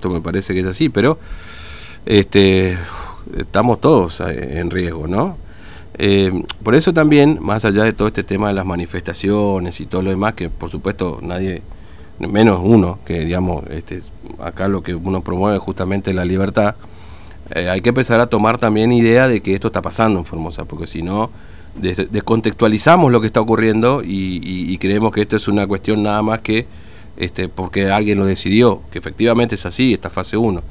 esto me parece que es así, pero este, estamos todos en riesgo, ¿no? Eh, por eso también, más allá de todo este tema de las manifestaciones y todo lo demás, que por supuesto nadie, menos uno, que digamos, este, acá lo que uno promueve es justamente la libertad, eh, hay que empezar a tomar también idea de que esto está pasando en Formosa, porque si no, descontextualizamos lo que está ocurriendo y, creemos que esto es una cuestión nada más que este, porque alguien lo decidió, que efectivamente es así, esta fase 1,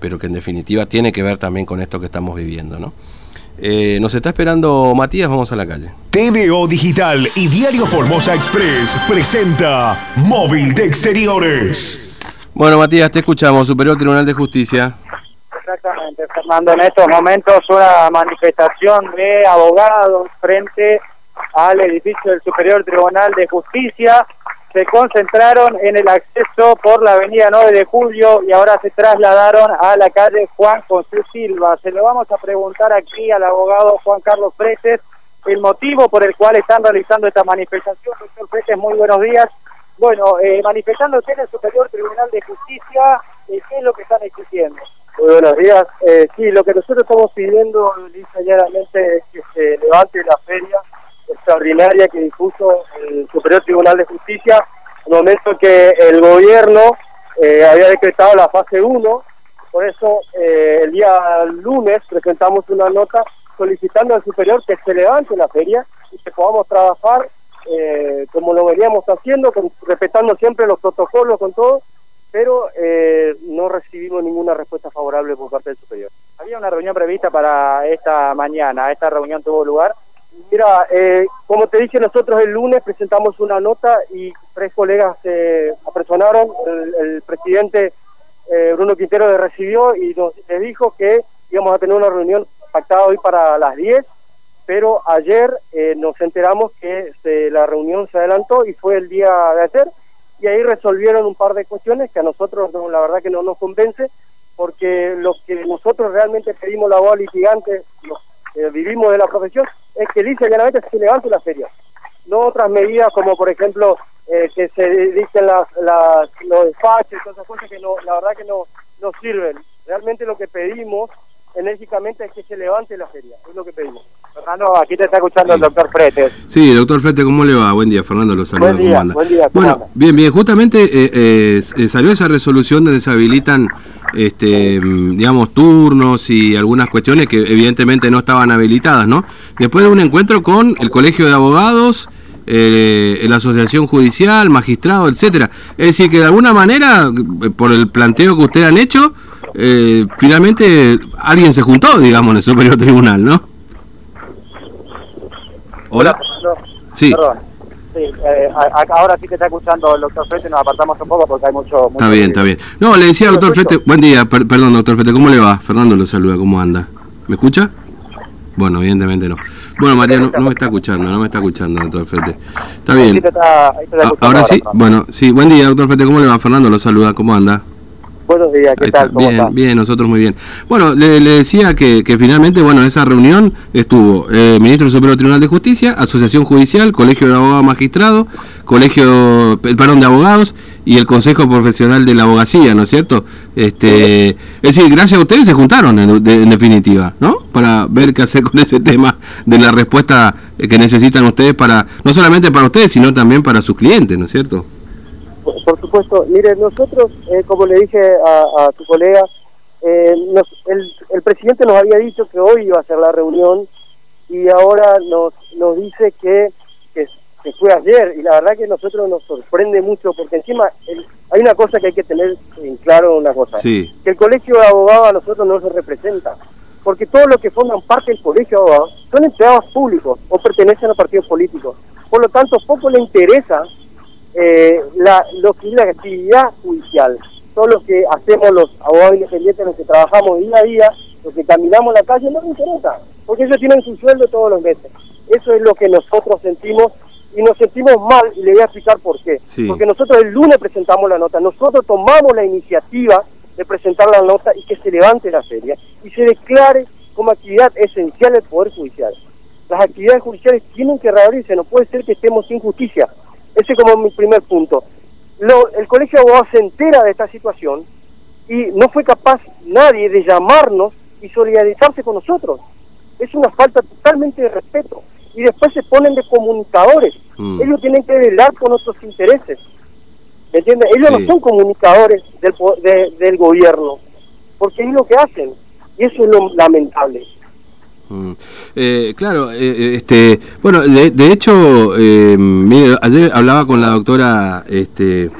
pero que en definitiva tiene que ver también con esto que estamos viviendo, ¿no? Eh, nos está esperando Matías, vamos a la calle. TVO Digital y Diario Formosa Express presenta Móvil de Exteriores. Bueno, Matías, te escuchamos, Superior Tribunal de Justicia. Exactamente, Fernando. En estos momentos una manifestación de abogados frente al edificio del Superior Tribunal de Justicia. Se concentraron en el acceso por la avenida 9 de Julio y ahora se trasladaron a la calle Juan José Silva. Se lo vamos a preguntar aquí al abogado Juan Carlos Fretes el motivo por el cual están realizando esta manifestación. Doctor Fretes, muy buenos días. Bueno, eh, manifestándose en el Superior Tribunal de Justicia, eh, ¿qué es lo que están exigiendo? Muy buenos días. Eh, sí, lo que nosotros estamos pidiendo, lisa es que se levante la feria extraordinaria que dispuso el Superior Tribunal de Justicia, en el momento que el gobierno eh, había decretado la fase 1. Por eso, eh, el día lunes presentamos una nota solicitando al Superior que se levante la feria y que podamos trabajar eh, como lo veníamos haciendo, respetando siempre los protocolos con todo pero eh, no recibimos ninguna respuesta favorable por parte del superior. Había una reunión prevista para esta mañana, esta reunión tuvo lugar. Mira, eh, como te dije, nosotros el lunes presentamos una nota y tres colegas se apersonaron. El, presidente eh, Bruno Quintero le recibió y nos le dijo que íbamos a tener una reunión pactada hoy para las 10, pero ayer nos enteramos que la reunión se adelantó y fue el día de ayer y ahí resolvieron un par de cuestiones que a nosotros la verdad que no nos convence porque lo que nosotros realmente pedimos la voz litigante, los que vivimos de la profesión, es que dice llanamente se levante la feria. No otras medidas como por ejemplo eh, que se dicen las, los despachos y todas esas cosas que no, la verdad que no, no sirven. Realmente lo que pedimos enérgicamente es que se levante la feria, es lo que pedimos. Fernando, aquí te está escuchando el doctor Fretes. Sí, doctor Fretes, ¿cómo le va? Buen día, Fernando, lo saluda, ¿cómo anda? Buen día, bueno, bien, bien, justamente eh, eh, eh, salió esa resolución donde se habilitan, este, mm, digamos, turnos y algunas cuestiones que evidentemente no estaban habilitadas, ¿no? Después de un encuentro con el Colegio de Abogados, la Asociación Judicial, Magistrado, etcétera. Es decir, que de alguna manera, por el planteo que ustedes han hecho, finalmente alguien se juntó, digamos, en el Superior Tribunal, ¿no? Hola. Sí. Perdón. Sí, eh, ahora sí que está escuchando el doctor Frete, nos apartamos un poco porque hay mucho... está bien, está bien. No, le decía doctor Frete, buen día, perdón doctor Frete, ¿cómo le va? Fernando lo saluda, ¿cómo anda? ¿Me escucha? Bueno, evidentemente no. Bueno, María, no, me está escuchando, no me está escuchando, doctor Frete. Está bien. ahora sí, bueno, sí, buen día, doctor Frete, ¿cómo le va? Fernando lo saluda, ¿cómo anda? Buenos días, ¿qué tal? bien, bien, nosotros muy bien. Bueno, le, decía que, que, finalmente, bueno, esa reunión estuvo el eh, Ministro del Superior Tribunal de Justicia, Asociación Judicial, Colegio de Abogados Magistrados, Colegio, perdón, de Abogados y el Consejo Profesional de la Abogacía, ¿no es cierto? Este, es decir, gracias a ustedes se juntaron en, definitiva, ¿no? Para ver qué hacer con ese tema de la respuesta que necesitan ustedes para, no solamente para ustedes, sino también para sus clientes, ¿no es cierto? Por supuesto, mire, nosotros, eh, como le dije a, a tu colega, eh, el, presidente nos había dicho que hoy iba a ser la reunión y ahora nos, nos dice que, que, fue ayer. Y la verdad que a nosotros nos sorprende mucho porque encima hay una cosa que hay que tener en claro, una cosa, que el colegio de abogados a nosotros no se representa porque todos los que forman parte del colegio de abogados son empleados públicos o pertenecen a partidos políticos. Por lo tanto, poco le interesa eh, la, lo que es la actividad judicial. Todo lo que hacemos los abogados independientes, los que trabajamos día a día, los que caminamos la calle, no nos interesa, porque ellos tienen su sueldo todos los meses. Eso es lo que nosotros sentimos y nos sentimos mal y le voy a explicar por qué. Porque nosotros el lunes presentamos la nota, nosotros tomamos la iniciativa de presentar la nota y que se levante la feria y se declare como actividad esencial el Poder Judicial. Las actividades judiciales tienen que reabrirse, no puede ser que estemos sin justicia. Ese es como mi primer punto. Lo, el Colegio de Abogados se entera de esta situación y no fue capaz nadie de llamarnos y solidarizarse con nosotros. Es una falta totalmente de respeto. Y después se ponen de comunicadores. Mm. Ellos tienen que velar con nuestros intereses. ¿Me entiendes? Ellos Sí. no son comunicadores del, de- del gobierno, porque es lo que hacen. Y eso es lo lamentable. Eh, claro, eh, eh, este, bueno, de, de hecho, eh, mire, ayer hablaba con la doctora, este,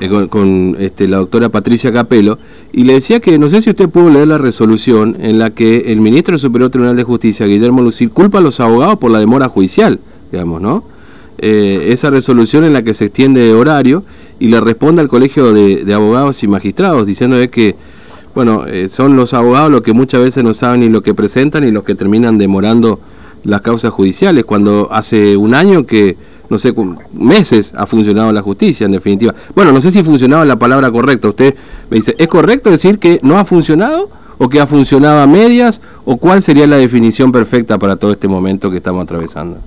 eh, con, este, la doctora Patricia Capelo y le decía que no sé si usted pudo leer la resolución en la que el ministro del Superior Tribunal de Justicia, Guillermo Lucil, culpa a los abogados por la demora judicial, digamos, ¿no? Eh, esa resolución en la que se extiende horario y le responde al Colegio de, de Abogados y Magistrados diciéndole que bueno, eh, son los abogados los que muchas veces no saben ni lo que presentan y los que terminan demorando las causas judiciales, cuando hace un año que, no sé, meses ha funcionado la justicia, en definitiva. Bueno, no sé si funcionaba la palabra correcta. Usted me dice, ¿es correcto decir que no ha funcionado o que ha funcionado a medias o cuál sería la definición perfecta para todo este momento que estamos atravesando?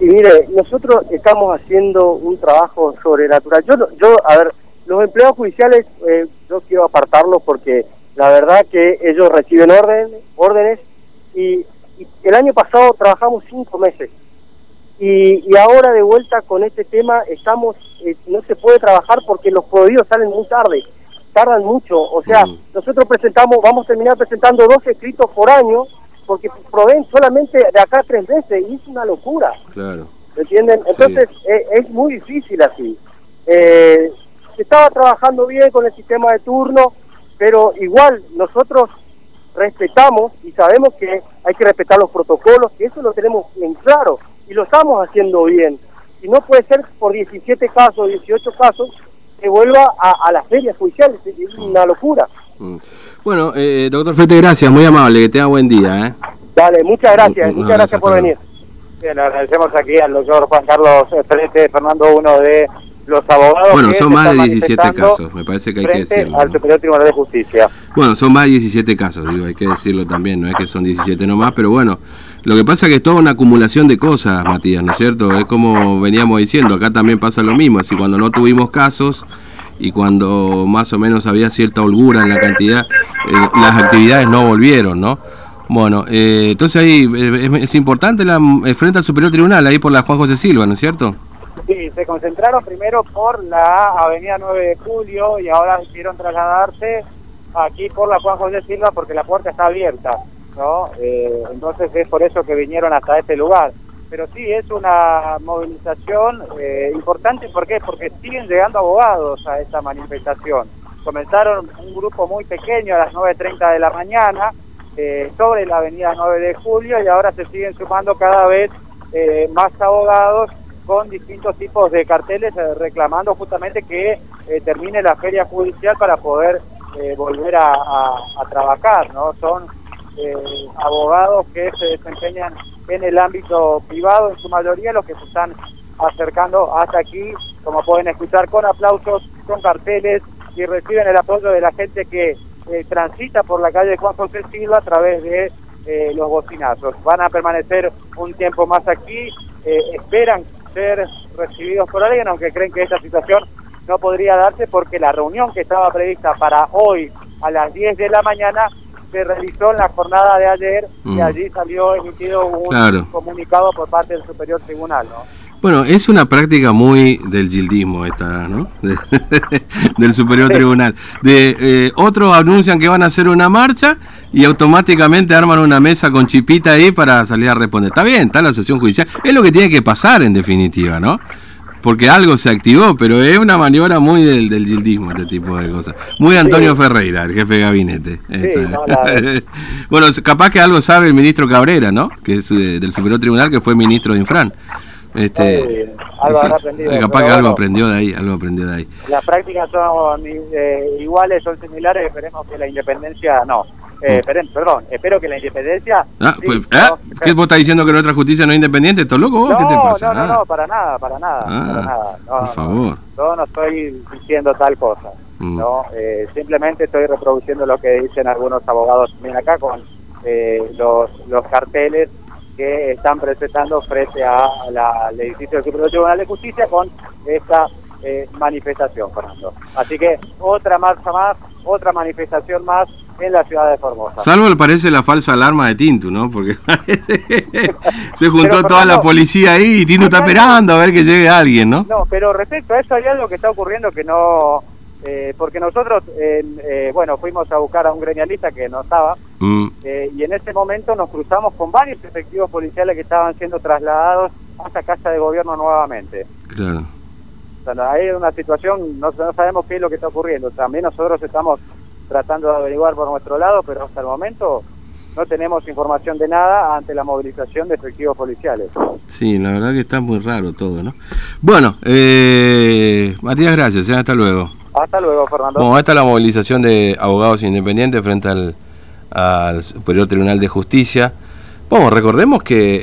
Y mire, nosotros estamos haciendo un trabajo sobrenatural. Yo, yo a ver, los empleados judiciales, eh, yo quiero apartarlos porque la verdad que ellos reciben orden, órdenes y, y el año pasado trabajamos cinco meses. Y, y ahora de vuelta con este tema estamos, eh, no se puede trabajar porque los pedidos salen muy tarde, tardan mucho. O sea, Mm. nosotros presentamos, vamos a terminar presentando dos escritos por año porque proveen solamente de acá tres meses y es una locura. Claro. ¿Me entienden? Entonces eh, es muy difícil así. Eh, se estaba trabajando bien con el sistema de turno, pero igual nosotros respetamos y sabemos que hay que respetar los protocolos, que eso lo tenemos en claro y lo estamos haciendo bien. Y no puede ser por 17 casos, 18 casos, que vuelva a, a las ferias judiciales. Es una locura. Mm. Bueno, eh, doctor Fete, gracias, muy amable, que tenga buen día. ¿eh? Dale, muchas gracias, muchas gracias por venir. Bien, le agradecemos aquí al doctor Juan Carlos Frete, Fernando, uno de los abogados. Bueno, que son más de están 17 manifestando casos, me parece que hay que decirlo. Al. Superior Tribunal de Justicia. Bueno, son más de 17 casos, digo, hay que decirlo también, no es que son 17 nomás, pero bueno, lo que pasa es que es toda una acumulación de cosas, Matías, ¿no es cierto? Es como veníamos diciendo, acá también pasa lo mismo, así cuando no tuvimos casos y cuando más o menos había cierta holgura en la cantidad, eh, las actividades no volvieron, ¿no? Bueno, eh, entonces ahí eh, es, es importante la, el frente al Superior Tribunal, ahí por la Juan José Silva, ¿no es cierto? Sí, se concentraron primero por la avenida 9 de Julio y ahora quisieron trasladarse aquí por la Juan José Silva porque la puerta está abierta, ¿no? Eh, entonces es por eso que vinieron hasta este lugar. Pero sí, es una movilización eh, importante, ¿por qué? Porque siguen llegando abogados a esta manifestación. Comenzaron un grupo muy pequeño a las 9.30 de la mañana eh, sobre la avenida 9 de Julio y ahora se siguen sumando cada vez eh, más abogados con distintos tipos de carteles eh, reclamando justamente que eh, termine la feria judicial para poder eh, volver a, trabajar, ¿no? Son abogados que se desempeñan en el ámbito privado en su mayoría los que se están acercando hasta aquí, como pueden escuchar, con aplausos, con carteles y reciben el apoyo de la gente que transita por la calle Juan José Silva a través de los bocinazos. Van a permanecer un tiempo más aquí, esperan ser recibidos por alguien, aunque creen que esta situación no podría darse porque la reunión que estaba prevista para hoy a las 10 de la mañana se realizó en la jornada de ayer y Mm. allí salió emitido un Claro. comunicado por parte del Superior Tribunal. ¿no? Bueno, es una práctica muy del gildismo esta, ¿no? De- del Superior Tribunal. De eh, otros anuncian que van a hacer una marcha y automáticamente arman una mesa con chipita ahí para salir a responder. Está bien, está la asociación judicial. Es lo que tiene que pasar en definitiva, ¿no? Porque algo se activó, pero es una maniobra muy del, del gildismo, este tipo de cosas. Muy Antonio Ferreira, el jefe de gabinete. Esa. no, la- bueno, capaz que algo sabe el ministro Cabrera, ¿no? Que es eh, del Superior Tribunal, que fue ministro de Infran. Este, Sí, algo sí, habrá aprendido, capaz pero que algo bueno. aprendió de ahí, algo aprendió de ahí. Las prácticas son eh, iguales, son similares, esperemos que la independencia no. Eh, esperen- perdón, espero que la independencia... Ah, sí, pues, ¿no? ¿ah? ¿Qué vos estás diciendo que nuestra justicia no es independiente? ¿Estás loco vos? No, ¿Qué te pasa? no, no, Ah, no, para nada, para nada, Ah, para nada. No, por no, favor. Yo no estoy diciendo tal cosa, Mm. no, eh, simplemente estoy reproduciendo lo que dicen algunos abogados también acá con eh, los, los carteles que están presentando frente a la- al edificio del Superior Tribunal de Justicia con esta eh, manifestación, Fernando. Así que otra marcha más, otra manifestación más en la ciudad de Formosa. Salvo le parece la falsa alarma de Tintu, ¿no? Porque se juntó toda la policía ahí y Tintu está esperando a ver que llegue alguien, ¿no? No, pero respecto a eso hay algo que está ocurriendo que no... Eh, porque nosotros, eh, bueno, fuimos a buscar a un gremialista que no estaba mm. eh, y en ese momento nos cruzamos con varios efectivos policiales que estaban siendo trasladados hasta Casa de Gobierno nuevamente. Claro. O sea, hay una situación, no, no sabemos qué es lo que está ocurriendo. También nosotros estamos tratando de averiguar por nuestro lado, pero hasta el momento no tenemos información de nada ante la movilización de efectivos policiales. Sí, la verdad que está muy raro todo, ¿no? Bueno, eh, Matías, gracias, ¿eh? hasta luego. Hasta luego, Fernando. Bueno, esta es la movilización de abogados independientes frente al, al Superior Tribunal de Justicia. Bueno, recordemos que